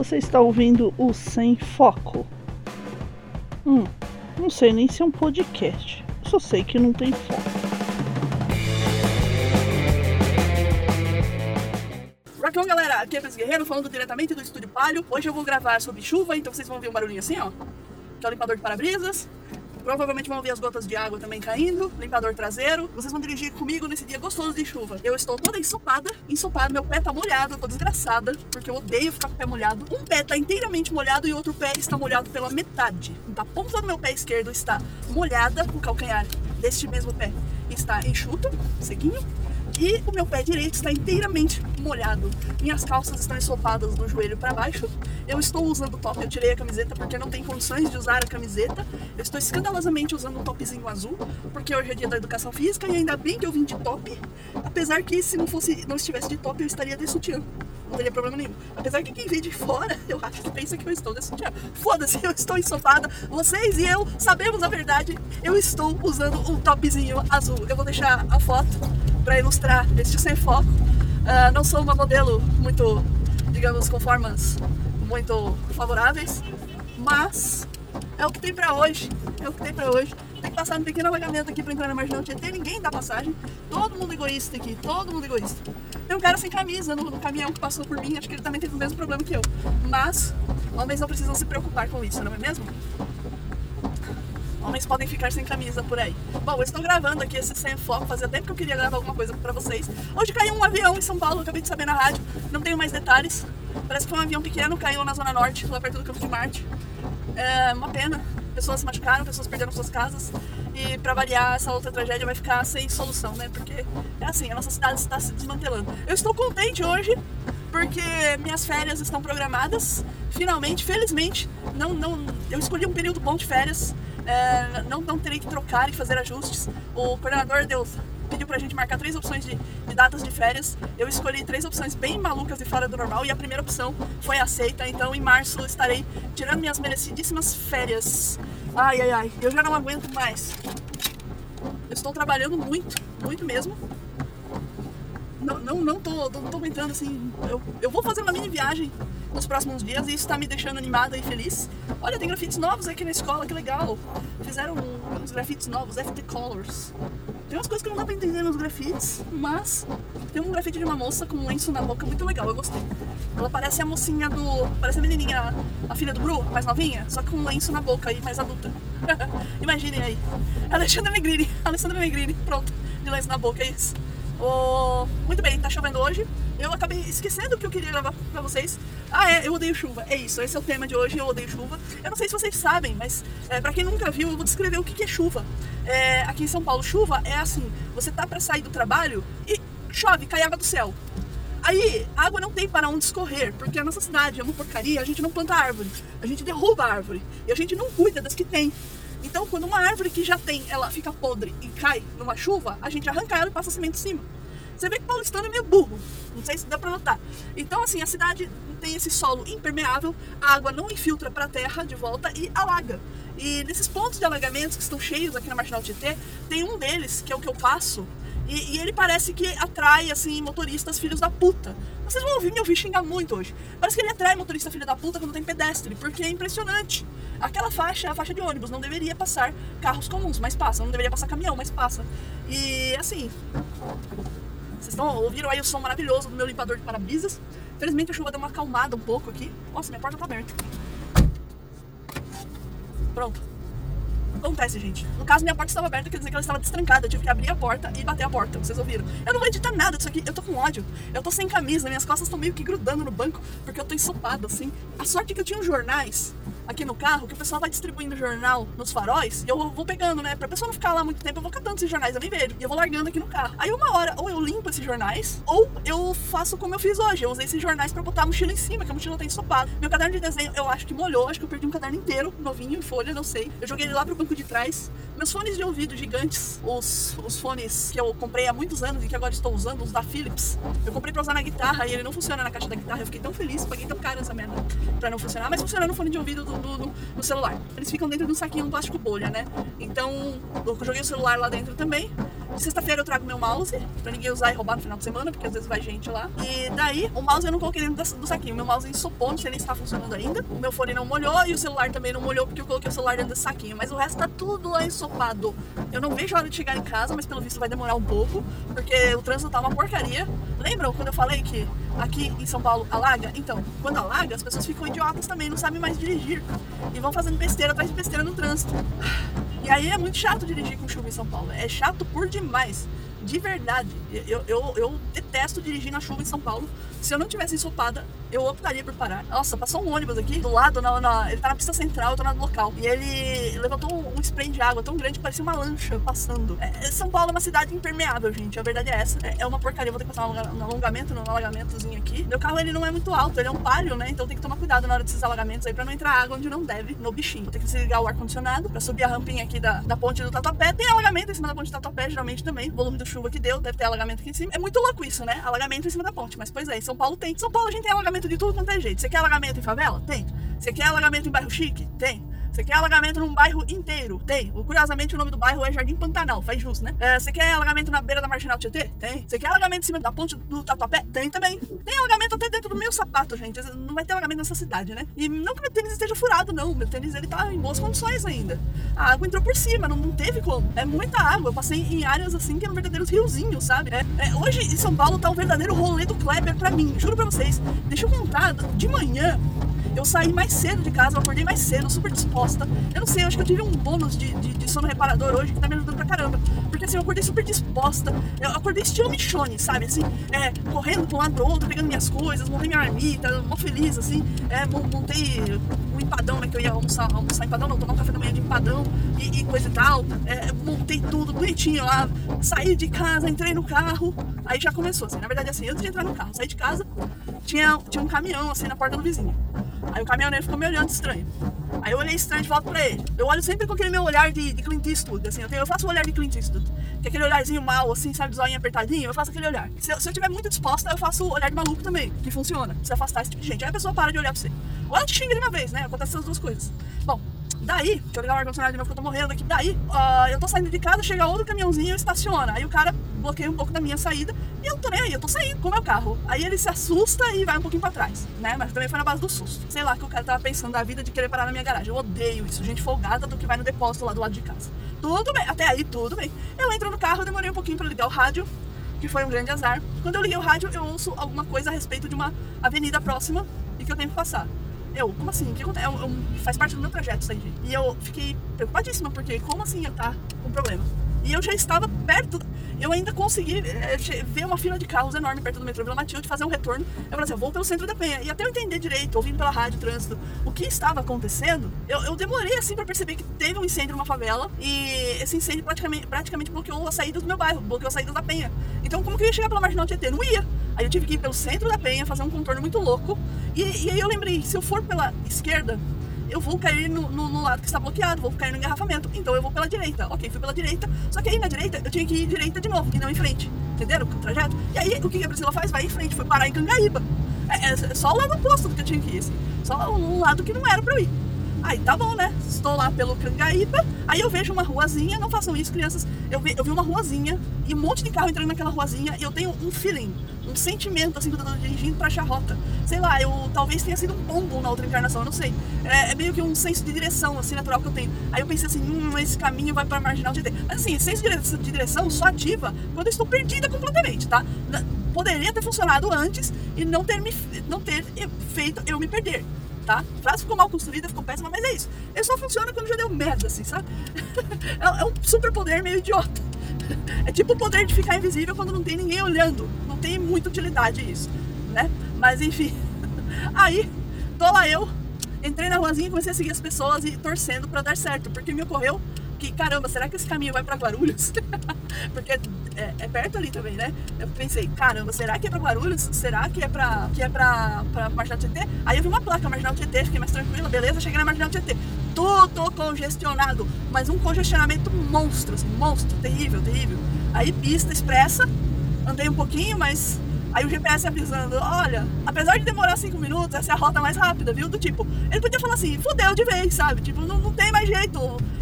Você está ouvindo o Sem Foco. Hum, não sei nem se é um podcast. Só sei que não tem foco. Rockão, galera, aqui é Pes Guerreiro falando diretamente do Estúdio Palio. Hoje eu vou gravar sobre chuva, então vocês vão ver um barulhinho assim, ó. Que é o limpador de para-brisas. Provavelmente vão ver as gotas de água também caindo, limpador traseiro. Vocês vão dirigir comigo nesse dia gostoso de chuva. Eu estou toda ensopada, ensopada, meu pé tá molhado, eu tô desgraçada, porque eu odeio ficar com o pé molhado. Um pé tá inteiramente molhado e outro pé está molhado pela metade. Então a ponta do meu pé esquerdo está molhada, o calcanhar deste mesmo pé está enxuto, sequinho, e o meu pé direito está inteiramente molhado. Minhas calças estão ensopadas do joelho para baixo. Eu estou usando top, eu tirei a camiseta porque não tem condições de usar a camiseta. Eu estou escandalosamente usando um topzinho azul, porque hoje é dia da educação física e ainda bem que eu vim de top. Apesar que se não fosse, não estivesse de top, eu estaria de sutiã não teria problema nenhum. Apesar que quem vê de fora, eu acho que pensa que eu estou desse dia. Foda-se, eu estou ensopada. Vocês e eu sabemos a verdade. Eu estou usando um topzinho azul. Eu vou deixar a foto para ilustrar este sem foco. Uh, não sou uma modelo muito, digamos, com formas muito favoráveis, mas é o que tem para hoje. É o que tem para hoje. Tem que passar um pequeno alagamento aqui para entrar na marginal Tietê. Ninguém dá passagem. Todo mundo egoísta aqui, todo mundo egoísta. Tem um cara sem camisa no, no caminhão que passou por mim. Acho que ele também teve o mesmo problema que eu. Mas homens não precisam se preocupar com isso, não é mesmo? Homens podem ficar sem camisa por aí. Bom, eu estou gravando aqui esse sem foco, fazia tempo que eu queria gravar alguma coisa pra vocês. Hoje caiu um avião em São Paulo, acabei de saber na rádio, não tenho mais detalhes. Parece que foi um avião pequeno, caiu na Zona Norte, lá perto do Campo de Marte. É uma pena, pessoas se machucaram, pessoas perderam suas casas. E pra variar, essa outra tragédia vai ficar sem solução, né? Porque é assim, a nossa cidade está se desmantelando. Eu estou contente hoje porque minhas férias estão programadas. Finalmente, felizmente, não, não, eu escolhi um período bom de férias é, não, não terei que trocar e fazer ajustes. O coordenador deu, pediu pra gente marcar três opções de, de, datas de férias. Eu escolhi três opções bem malucas e fora do normal e a primeira opção foi aceita. Então em março estarei tirando minhas merecidíssimas férias. Ai, ai, ai, eu já não aguento mais. Eu estou trabalhando muito, muito mesmo. Não, não, não, tô, não tô aguentando assim. Eu, eu vou fazer uma mini viagem nos próximos dias e isso está me deixando animada e feliz. Olha, tem grafites novos aqui na escola, que legal. Fizeram uns grafites novos, FT Colors. Tem umas coisas que não dá pra entender nos grafites, mas tem um grafite de uma moça com um lenço na boca muito legal, eu gostei. Ela parece a mocinha do. Parece a menininha, a filha do Bru, mais novinha, só com um lenço na boca e mais adulta. Imaginem aí. Alexandra Negrini, Alessandra Negrini, pronto, de lenço na boca, é isso. Oh, muito bem, tá chovendo hoje. Eu acabei esquecendo o que eu queria gravar pra vocês. Ah, é, eu odeio chuva. É isso, esse é o tema de hoje, eu odeio chuva. Eu não sei se vocês sabem, mas é, para quem nunca viu, eu vou descrever o que, que é chuva. É, aqui em São Paulo, chuva é assim: você tá para sair do trabalho e chove, cai água do céu. Aí, água não tem para onde escorrer, porque a nossa cidade é uma porcaria, a gente não planta árvore, a gente derruba a árvore e a gente não cuida das que tem. Então, quando uma árvore que já tem, ela fica podre e cai numa chuva, a gente arranca ela e passa cimento em cima. Você vê que o paulistano é meio burro, não sei se dá pra notar. Então, assim, a cidade tem esse solo impermeável, a água não infiltra para a terra de volta e alaga. E nesses pontos de alagamentos que estão cheios aqui na Marginal Tietê, tem um deles, que é o que eu passo, e, e, ele parece que atrai, assim, motoristas filhos da puta. Vocês vão ouvir me ouvir xingar muito hoje. Parece que ele atrai motorista filho da puta quando tem pedestre, porque é impressionante. Aquela faixa é a faixa de ônibus, não deveria passar carros comuns, mas passa. Não deveria passar caminhão, mas passa. E, assim... Vocês estão, ouviram aí o som maravilhoso do meu limpador de para-brisas. Felizmente a chuva deu uma acalmada um pouco aqui. Nossa, minha porta tá aberta. Pronto. Acontece, gente. No caso, minha porta estava aberta, quer dizer que ela estava destrancada. Eu tive que abrir a porta e bater a porta. Vocês ouviram? Eu não vou editar nada disso aqui. Eu tô com ódio. Eu tô sem camisa. Minhas costas estão meio que grudando no banco porque eu tô ensopada, assim. A sorte é que eu tinha uns jornais aqui no carro que o pessoal vai distribuindo jornal nos faróis e eu vou pegando, né? Pra pessoa não ficar lá muito tempo, eu vou catando esses jornais, eu nem vejo. E eu vou largando aqui no carro. Aí uma hora, ou eu limpo esses jornais, ou eu faço como eu fiz hoje. Eu usei esses jornais pra botar a mochila em cima, que a mochila tá ensopada. Meu caderno de desenho, eu acho que molhou, acho que eu perdi um caderno inteiro, novinho, em folha, não sei. Eu joguei ele lá pro banco de trás. Meus fones de ouvido gigantes, os, os fones que eu comprei há muitos anos e que agora estou usando, os da Philips. Eu comprei pra usar na guitarra e ele não funciona na caixa da guitarra. Eu fiquei tão feliz, paguei tão caro essa merda pra não funcionar, mas funciona no fone de ouvido do, do, do, do celular. Eles ficam dentro de um saquinho um plástico bolha, né? Então, eu joguei o celular lá dentro também. Sexta-feira eu trago meu mouse, pra ninguém usar e roubar no final de semana, porque às vezes vai gente lá. E daí, o mouse eu não coloquei dentro do saquinho. Meu mouse ensopou, não sei nem se tá funcionando ainda. O meu fone não molhou e o celular também não molhou, porque eu coloquei o celular dentro desse saquinho. Mas o resto tá tudo lá ensopado. Eu não vejo a hora de chegar em casa, mas pelo visto vai demorar um pouco, porque o trânsito tá uma porcaria. Lembram quando eu falei que aqui em São Paulo alaga? Então, quando alaga, as pessoas ficam idiotas também, não sabem mais dirigir. E vão fazendo besteira atrás de besteira no trânsito. E aí é muito chato dirigir com chuva em São Paulo. É chato por demais de verdade, eu, eu, eu detesto dirigir na chuva em São Paulo. Se eu não tivesse ensopada, eu optaria por parar. Nossa, passou um ônibus aqui do lado, na, na, ele tá na pista central, eu tô no local. E ele levantou um spray de água tão grande que parecia uma lancha passando. É, São Paulo é uma cidade impermeável, gente. A verdade é essa. É, é uma porcaria. vou ter que passar um alongamento, um alagamentozinho aqui. Meu carro ele não é muito alto, ele é um palio, né? Então tem que tomar cuidado na hora desses alagamentos aí pra não entrar água onde não deve, no bichinho. Vou ter que desligar o ar-condicionado pra subir a rampinha aqui da, da ponte do Tatuapé. Tem alagamento em cima da ponte do Tatuapé, geralmente também. O volume da chuva que deu, deve ter alagamento aqui em cima. É muito louco isso, né? Alagamento em cima da ponte. Mas pois é, em São Paulo tem. São Paulo a gente tem alagamento de tudo quanto é jeito. Você quer alagamento em favela? Tem. Você quer alagamento em bairro chique? Tem. Você quer alagamento num bairro inteiro? Tem. Curiosamente, o nome do bairro é Jardim Pantanal, faz justo, né? É, você quer alagamento na beira da Marginal Tietê? Tem. Você quer alagamento em cima da ponte do Tatuapé? Tem também. Tem alagamento até dentro do meu sapato, gente. Não vai ter alagamento nessa cidade, né? E não que meu tênis esteja furado, não. Meu tênis, ele tá em boas condições ainda. A água entrou por cima, não, não teve como. É muita água. Eu passei em áreas, assim, que eram verdadeiros riozinhos, sabe? É, é, hoje, em São Paulo, tá um verdadeiro rolê do Kleber pra mim. Juro pra vocês. Deixa eu contar, de manhã, eu saí mais cedo de casa, eu acordei mais cedo, super disposta. Eu não sei, eu acho que eu tive um bônus de, de, de sono reparador hoje que tá me ajudando pra caramba. Porque assim, eu acordei super disposta. Eu acordei estilo Michone, sabe? Assim, é, correndo de um lado pro outro, pegando minhas coisas, montei minha marmita, mó feliz, assim. É, montei empadão, né? Que eu ia almoçar, almoçar empadão, não, tomar um café da manhã de empadão e, e coisa e tal. É, montei tudo bonitinho lá. Saí de casa, entrei no carro. Aí já começou, assim. Na verdade, assim, antes de entrar no carro, saí de casa, tinha, tinha um caminhão, assim, na porta do vizinho. Aí o caminhoneiro ficou me olhando estranho. Aí eu olhei estranho de volta pra ele. Eu olho sempre com aquele meu olhar de, de Clint Eastwood, assim. Eu, tenho, eu faço o olhar de Clint Eastwood. Que é aquele olharzinho mal, assim, sabe, de apertadinho. Eu faço aquele olhar. Se eu, se eu tiver muito disposta, eu faço o olhar de maluco também, que funciona. Se afastar esse tipo de gente. Aí a pessoa para de olhar pra você. Ou ela te xinga de uma vez, né? Acontece essas duas coisas. Bom, Daí, deixa eu ligar o ar-condicionado de novo que eu tô morrendo aqui. Daí, uh, eu tô saindo de casa, chega outro caminhãozinho e estaciona. Aí o cara bloqueia um pouco da minha saída e eu tô nem aí, eu tô saindo com o meu carro. Aí ele se assusta e vai um pouquinho pra trás, né? Mas também foi na base do susto. Sei lá que o cara tava pensando da vida de querer parar na minha garagem. Eu odeio isso, gente folgada do que vai no depósito lá do lado de casa. Tudo bem, até aí tudo bem. Eu entro no carro, demorei um pouquinho pra ligar o rádio, que foi um grande azar. Quando eu liguei o rádio, eu ouço alguma coisa a respeito de uma avenida próxima e que eu tenho que passar. Eu, como assim? O que acontece? Eu, eu, faz parte do meu projeto isso aí. E eu fiquei preocupadíssima, porque como assim eu tá com problema? E eu já estava perto, eu ainda consegui é, ver uma fila de carros enorme perto do metrô Vila Matilde, fazer um retorno. Eu falei assim, eu vou pelo centro da Penha. E até eu entender direito, ouvindo pela rádio, trânsito, o que estava acontecendo, eu, eu demorei assim para perceber que teve um incêndio numa favela e esse incêndio praticamente, praticamente bloqueou a saída do meu bairro, bloqueou a saída da Penha. Então como que eu ia chegar pela Marginal Tietê? Não ia. Aí eu tive que ir pelo centro da Penha, fazer um contorno muito louco. E, e aí eu lembrei, se eu for pela esquerda, eu vou cair no, no, no, lado que está bloqueado, vou cair no engarrafamento. Então eu vou pela direita. Ok, fui pela direita. Só que aí na direita eu tinha que ir direita de novo e não em frente. Entenderam o trajeto? E aí o que a Priscila faz? Vai em frente, foi parar em Cangaíba. É, é, é só o lado oposto do que eu tinha que ir. Assim. Só um lado que não era pra eu ir. Aí tá bom, né? Estou lá pelo Cangaíba, aí eu vejo uma ruazinha, não façam isso, crianças. Eu vi, eu vi uma ruazinha e um monte de carro entrando naquela ruazinha e eu tenho um feeling, um sentimento assim quando eu tô dirigindo pra charrota. Sei lá, eu talvez tenha sido um pombo na outra encarnação, eu não sei. É, é, meio que um senso de direção, assim, natural que eu tenho. Aí eu pensei assim, hum, esse caminho vai pra marginal de Mas assim, senso de direção só ativa quando eu estou perdida completamente, tá? Poderia ter funcionado antes e não ter, me, não ter feito eu me perder tá? A frase ficou mal construída, ficou péssima, mas é isso. Ele só funciona quando já deu merda, assim, sabe? é, um super poder meio idiota. É tipo o poder de ficar invisível quando não tem ninguém olhando. Não tem muita utilidade isso, né? Mas enfim. Aí, tô lá eu, entrei na ruazinha e comecei a seguir as pessoas e torcendo para dar certo, porque me ocorreu que, caramba, será que esse caminho vai para Guarulhos? Porque é, é, perto ali também, né? Eu pensei, caramba, será que é para Guarulhos? Será que é para que é pra, Marginal Tietê? Aí eu vi uma placa, Marginal Tietê, fiquei mais tranquila, beleza, cheguei na Marginal Tietê. Tudo congestionado, mas um congestionamento monstro, assim, monstro, terrível, terrível. Aí pista expressa, andei um pouquinho, mas Aí o GPS avisando, olha, apesar de demorar 5 minutos, essa é a rota mais rápida, viu? Do tipo, ele podia falar assim, fudeu de vez, sabe? Tipo, não, não tem mais jeito.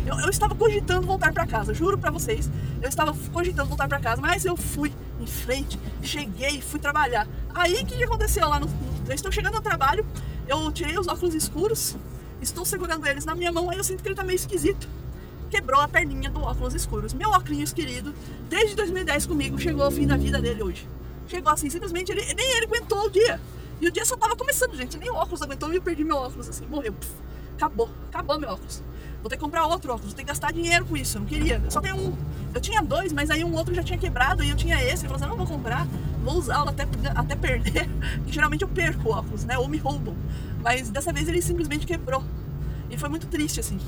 Eu, eu estava cogitando voltar para casa, juro para vocês. Eu estava cogitando voltar para casa, mas eu fui em frente, cheguei, fui trabalhar. Aí o que, aconteceu lá no. Eu estou chegando ao trabalho, eu tirei os óculos escuros, estou segurando eles na minha mão, aí eu sinto que ele tá meio esquisito. Quebrou a perninha do óculos escuros. Meu óculos querido, desde 2010 comigo, chegou ao fim da vida dele hoje. Chegou assim, simplesmente ele, nem ele aguentou o dia. E o dia só tava começando, gente. Nem o óculos aguentou e eu perdi meu óculos, assim, morreu. Puf, acabou, acabou meu óculos. Vou ter que comprar outro óculos, vou ter que gastar dinheiro com isso. Eu não queria. Eu só tenho um. Eu tinha dois, mas aí um outro já tinha quebrado e eu tinha esse. Eu falei assim, não vou comprar, vou usá-lo até, até perder. que geralmente eu perco o óculos, né? Ou me roubam. Mas dessa vez ele simplesmente quebrou. E foi muito triste, assim.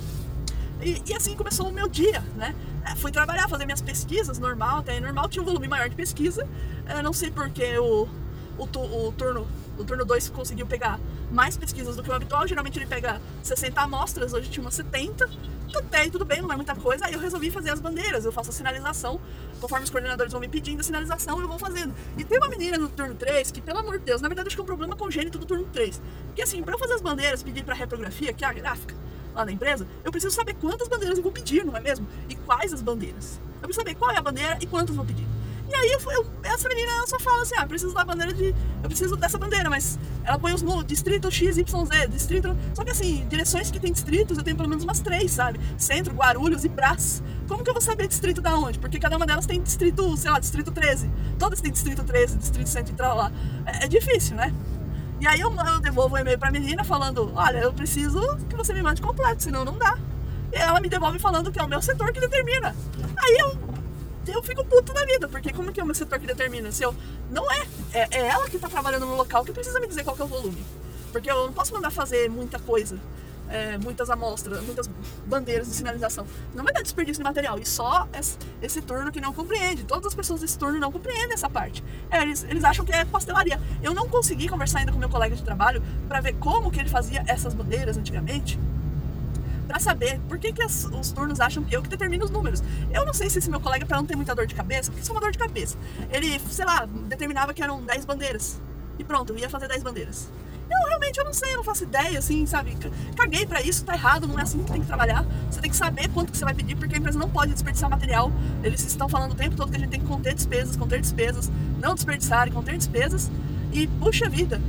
E, e, assim começou o meu dia, né? É, fui trabalhar, fazer minhas pesquisas, normal, até normal, tinha um volume maior de pesquisa. É, não sei porque o, o, o turno o turno 2 conseguiu pegar mais pesquisas do que o habitual. Geralmente ele pega 60 amostras, hoje tinha umas 70. Até tudo bem, não é muita coisa. Aí eu resolvi fazer as bandeiras. Eu faço a sinalização, conforme os coordenadores vão me pedindo a sinalização, eu vou fazendo. E tem uma menina no turno 3 que, pelo amor de Deus, na verdade acho que é um problema congênito do turno 3. Que assim, para eu fazer as bandeiras, pedir para reprografia, que é a gráfica, lá na empresa, eu preciso saber quantas bandeiras eu vou pedir, não é mesmo? E quais as bandeiras. Eu preciso saber qual é a bandeira e quantas vou pedir. E aí eu, eu, essa menina ela só fala assim, ah, preciso da bandeira de. Eu preciso dessa bandeira, mas ela põe os no distrito XYZ, distrito. Só que assim, direções que tem distritos, eu tenho pelo menos umas três, sabe? Centro, Guarulhos e Brás. Como que eu vou saber distrito da onde? Porque cada uma delas tem distrito, sei lá, distrito 13. Todas têm distrito 13, distrito central lá. É, é difícil, né? E aí eu, eu devolvo o um e-mail pra menina falando, olha, eu preciso que você me mande completo, senão não dá. E ela me devolve falando que é o meu setor que determina. Aí eu eu fico puto da vida, porque como que é o meu setor que determina? Se eu. Não é. É, é ela que está trabalhando no local que precisa me dizer qual que é o volume. Porque eu não posso mandar fazer muita coisa. É, muitas amostras, muitas bandeiras de sinalização. Não vai dar desperdício de material. E só esse, turno que não compreende. Todas as pessoas desse turno não compreendem essa parte. É, eles, eles acham que é pastelaria. Eu não consegui conversar ainda com meu colega de trabalho para ver como que ele fazia essas bandeiras antigamente para saber por que, que as, os turnos acham que eu que determino os números. Eu não sei se esse meu colega, para não ter muita dor de cabeça, porque isso é uma dor de cabeça, ele, sei lá, determinava que eram 10 bandeiras. E pronto, eu ia fazer 10 bandeiras. Eu realmente eu não sei, eu não faço ideia, assim, sabe? Caguei para isso, tá errado, não é assim que tem que trabalhar. Você tem que saber quanto que você vai pedir, porque a empresa não pode desperdiçar material. Eles estão falando o tempo todo que a gente tem que conter despesas, conter despesas, não desperdiçar e conter despesas. E puxa vida,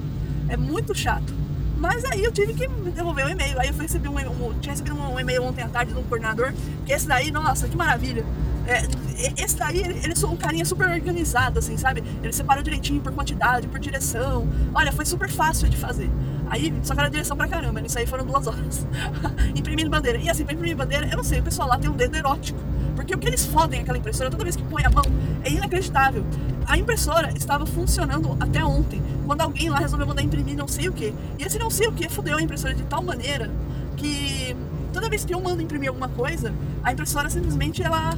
é muito chato. Mas aí eu tive que devolver o um e-mail. Aí eu recebi um, um, tinha recebido um e-mail ontem à tarde de um coordenador, que esse daí, nossa, que maravilha. É, esse daí, ele, é um carinha super organizado, assim, sabe? Ele separou direitinho por quantidade, por direção. Olha, foi super fácil de fazer. Aí, só que era direção pra caramba, nisso aí foram duas horas. Imprimindo bandeira. E assim, pra imprimir bandeira, eu não sei, o pessoal lá tem um dedo erótico. Porque o que eles fodem aquela impressora toda vez que põe a mão é inacreditável. A impressora estava funcionando até ontem, quando alguém lá resolveu mandar imprimir não sei o que. E esse não sei o que fudeu a impressora de tal maneira que toda vez que eu mando imprimir alguma coisa, a impressora simplesmente ela,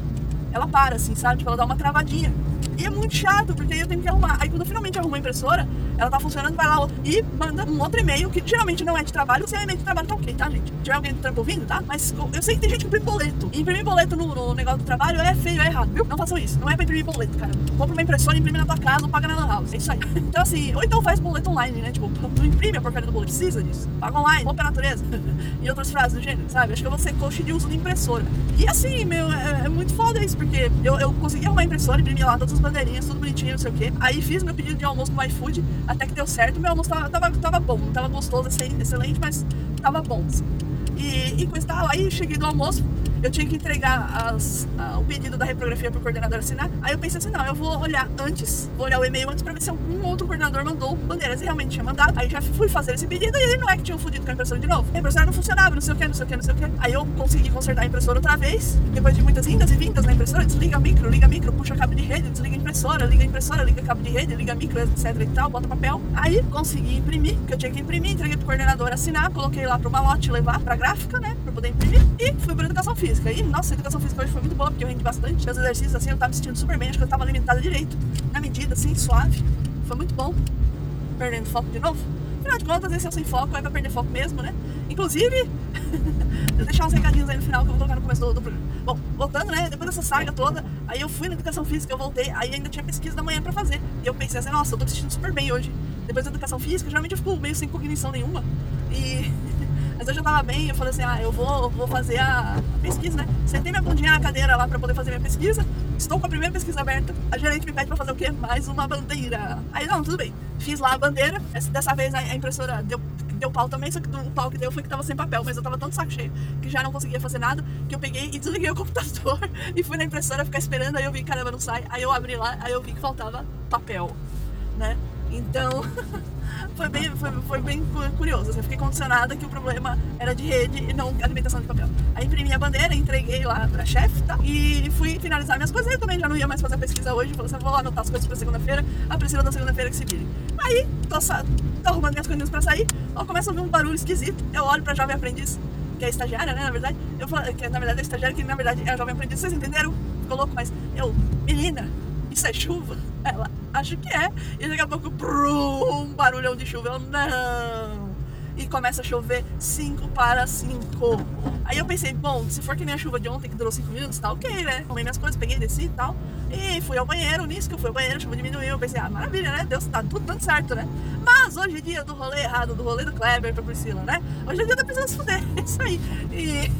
ela para, assim, sabe? Tipo, ela dá uma travadinha. É muito chato, porque aí eu tenho que arrumar. Aí quando eu finalmente arrumo a impressora, ela tá funcionando, vai lá e manda um outro e-mail, que geralmente não é de trabalho, se é e-mail de trabalho, tá ok, tá, gente? Se tiver alguém do trampo ouvindo, tá? Mas eu sei que tem gente que imprime boleto. E imprimir boleto no, no, negócio do trabalho é feio, é errado, viu? Não façam isso. Não é pra imprimir boleto, cara. Compra uma impressora, imprime na tua casa ou paga na lan house. É isso aí. Então, assim, ou então faz boleto online, né? Tipo, não imprime a porcaria do boleto, precisa disso. Paga online, compra a natureza. e outras frases do gênero, sabe? Acho que eu vou ser coach de uso de impressora. E assim, meu, é, é muito foda isso, porque eu, eu consegui arrumar a impressora, imprimir lá todas as tudo bonitinho, não sei o quê. Aí fiz meu pedido de almoço no iFood, até que deu certo meu almoço tava, tava, tava bom, tava gostoso, excelente, mas tava bom. Assim. E, e coisa tal, aí cheguei do almoço, eu tinha que entregar as, a, o pedido da reprografia para o coordenador assinar. Aí eu pensei assim, não, eu vou olhar antes, vou olhar o e-mail antes para ver se algum outro coordenador mandou bandeiras. E realmente tinha mandado. Aí já fui fazer esse pedido e ele não é que tinha fudido com a impressora de novo. A impressora não funcionava, não sei o que, não sei o que, não sei o que. Aí eu consegui consertar a impressora outra vez, depois de muitas vindas e vindas na impressora, desliga micro, liga micro, puxa cabo de rede, desliga a impressora, liga a impressora, liga cabo de rede, liga micro, etc e tal, bota papel. Aí consegui imprimir, que eu tinha que imprimir, entreguei pro coordenador assinar, coloquei lá pro malote levar pra gráfica, né, pra poder imprimir, e fui pra educação física. E, nossa, educação educação física hoje foi muito boa, porque eu rendi bastante. Meus exercícios, assim, eu tava me sentindo super bem, acho que eu tava alimentada direito, na medida, assim, suave. Foi muito bom. Perdendo foco de novo. Afinal de contas, esse é o sem foco, é pra perder foco mesmo, né? Inclusive, eu deixar uns recadinhos aí no final que eu vou colocar no começo do, do programa. Bom, voltando, né? Depois dessa saga toda, aí eu fui na educação física, eu voltei, aí ainda tinha pesquisa da manhã pra fazer. E eu pensei assim, nossa, eu tô me sentindo super bem hoje. Depois da educação física, geralmente eu fico meio sem cognição nenhuma. E. Mas eu tava bem, eu falei assim, ah, eu vou, vou fazer a pesquisa, né? Sentei minha bundinha na cadeira lá pra poder fazer minha pesquisa. Estou com a primeira pesquisa aberta. A gerente me pede pra fazer o quê? Mais uma bandeira. Aí, não, tudo bem. Fiz lá a bandeira. Essa, dessa vez a impressora deu, deu pau também, só que o pau que deu foi que tava sem papel. Mas eu tava tão saco cheio que já não conseguia fazer nada, que eu peguei e desliguei o computador e fui na impressora ficar esperando. Aí eu vi, caramba, não sai. Aí eu abri lá, aí eu vi que faltava papel, né? Então, foi bem, foi, foi bem curioso. Assim, eu fiquei condicionada que o problema era de rede e não alimentação de papel. Aí imprimi a bandeira, entreguei lá pra chefe tá? e fui finalizar minhas coisas. Eu também já não ia mais fazer pesquisa hoje. Falei assim, vou anotar as coisas pra segunda-feira, a Priscila da segunda-feira que se vire. Aí, tô, tô arrumando minhas coisinhas pra sair, eu começo a ouvir um barulho esquisito. Eu olho pra jovem aprendiz, que é estagiária, né, na verdade. Eu falo, que na verdade é estagiária, que na verdade é a jovem aprendiz. Vocês entenderam? Ficou louco, mas eu, menina, isso é chuva? Ela, acho que é. E daqui a pouco, brum, um barulhão de chuva. Eu, não. E começa a chover 5 para 5. Aí eu pensei, bom, se for que nem a chuva de ontem que durou 5 minutos, tá ok, né? Comei minhas coisas, peguei, desci e tal. E fui ao banheiro, nisso que eu fui ao banheiro, a chuva diminuiu. Eu pensei, ah, maravilha, né? Deus, tá tudo dando certo, né? Mas hoje é dia do rolê errado, do rolê do Kleber pra Priscila, né? Hoje é dia da Priscila se fuder, é isso aí. E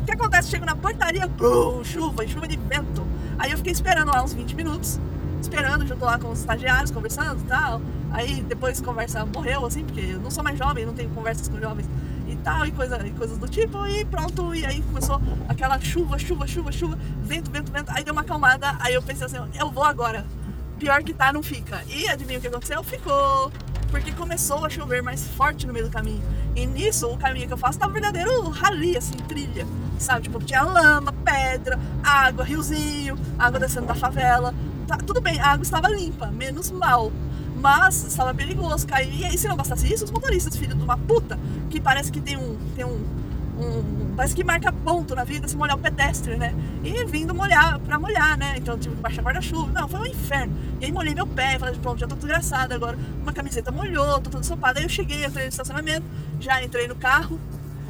o que acontece? Chego na portaria, brum, chuva, chuva de vento. Aí eu fiquei esperando lá uns 20 minutos esperando junto lá com os estagiários, conversando e tal. Aí depois conversa morreu, assim, porque eu não sou mais jovem, não tenho conversas com jovens e tal, e, coisa, e coisas do tipo, e pronto, e aí começou aquela chuva, chuva, chuva, chuva, vento, vento, vento, aí deu uma acalmada, aí eu pensei assim, eu vou agora. Pior que tá, não fica. E adivinha o que aconteceu? Ficou! Porque começou a chover mais forte no meio do caminho. E nisso, o caminho que eu faço tá um verdadeiro rali, assim, trilha. Sabe? Tipo, tinha lama, pedra, água, riozinho, água descendo da favela tá, tudo bem, a água estava limpa, menos mal. Mas estava perigoso cair. E aí, se não bastasse isso, os motoristas, filho de uma puta, que parece que tem um. Tem um, um parece que marca ponto na vida se molhar o pedestre, né? E vindo molhar pra molhar, né? Então tive que baixar guarda-chuva. Não, foi um inferno. E aí molhei meu pé, falei, pronto, já tô desgraçada agora. Uma camiseta molhou, tô toda sopada. Aí eu cheguei, entrei no estacionamento, já entrei no carro.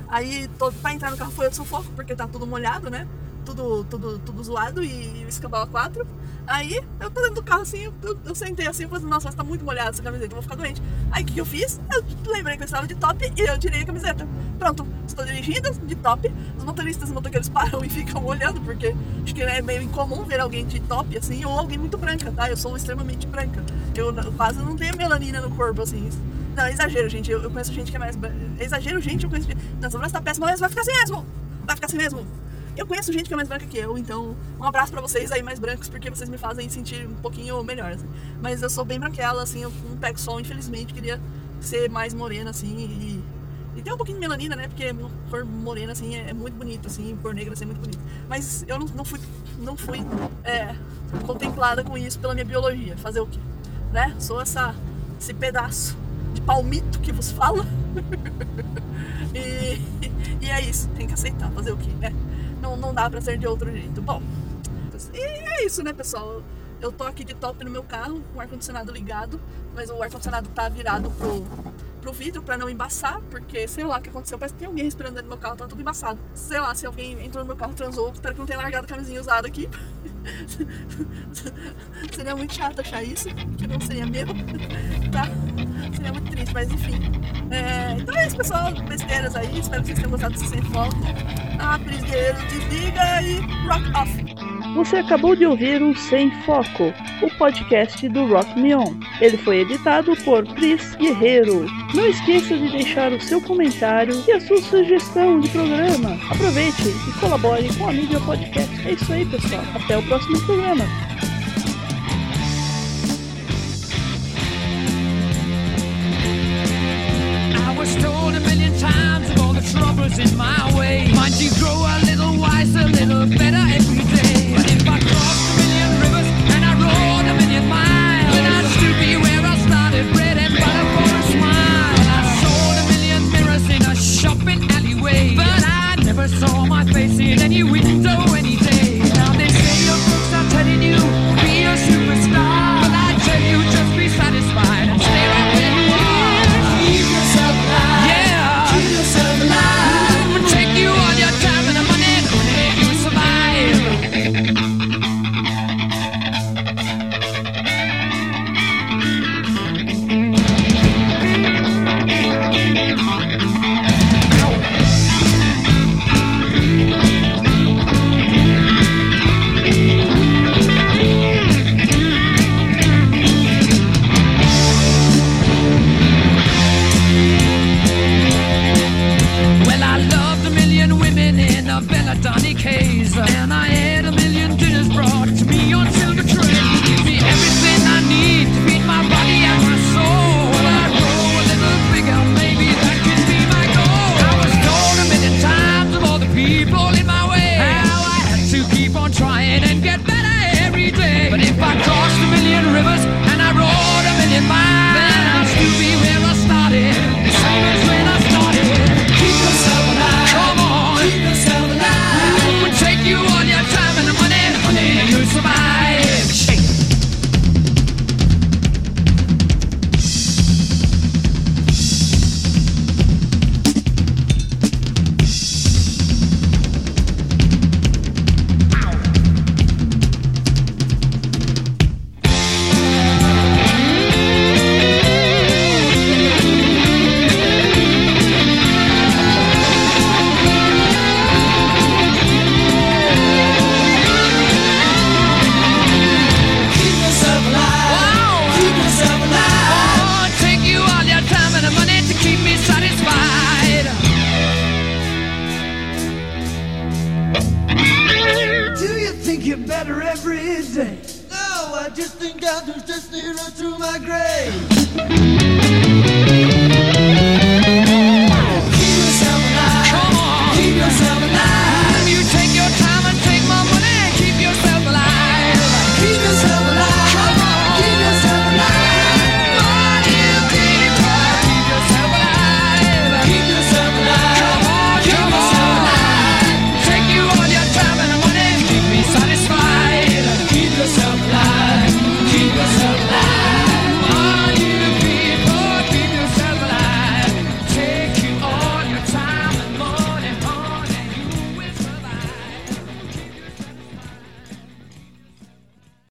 Aí, tô, pra entrar no carro foi o sufoco, porque tá tudo molhado, né? Tudo, tudo, tudo zoado e o escambau a quatro. Aí eu tô dentro do carro assim, eu, eu sentei assim e falei, nossa, mas tá muito molhada essa camiseta, eu vou ficar doente. Aí o que eu fiz? Eu lembrei que eu estava de top e eu tirei a camiseta. Pronto, estou dirigindo de top. Os motoristas e motoqueiros param e ficam olhando, porque acho que é meio incomum ver alguém de top assim, ou alguém muito branca, tá? Eu sou extremamente branca. Eu, eu quase não tenho melanina no corpo, assim. Não, é exagero, gente. Eu, eu conheço gente que é mais. É exagero, gente. Eu conheço gente. Não, essa tá péssima, mas vai ficar assim mesmo. Vai ficar assim mesmo. Eu conheço gente que é mais branca que eu, então um abraço pra vocês aí mais brancos, porque vocês me fazem sentir um pouquinho melhor, assim. Mas eu sou bem branquela, assim, eu não pego sol, infelizmente, queria ser mais morena, assim, e, e tem um pouquinho de melanina, né? Porque cor morena, assim, é, é muito bonito, assim, cor negra, assim, é muito bonito. Mas eu não, não fui, não fui é, contemplada com isso pela minha biologia. Fazer o quê? Né? Sou essa, esse pedaço de palmito que vos fala. e, e é isso, tem que aceitar, fazer o quê, né? Não, não dá pra ser de outro jeito. Bom, e é isso, né, pessoal? Eu tô aqui de top no meu carro, com o ar-condicionado ligado, mas o ar-condicionado tá virado pro, pro vidro pra não embaçar, porque sei lá o que aconteceu, parece que tem alguém respirando dentro do meu carro, tá tudo embaçado. Sei lá, se alguém entrou no meu carro, transou, espero que não tenha largado a camisinha usada aqui. seria muito chato achar isso, que não seria meu, tá? Seria muito triste, mas enfim. É, então é isso, pessoal, besteiras aí, espero que vocês tenham gostado desse sem foco. Ah, Prisgueiro, desliga e rock off. Você acabou de ouvir o Sem Foco, o podcast do Rock Me On. Ele foi editado por Pris Guerreiro. Não esqueça de deixar o seu comentário e a sua sugestão de programa. Aproveite e colabore com a mídia podcast. É isso aí, pessoal. Até o próximo programa. troubles in my Johnny and I am.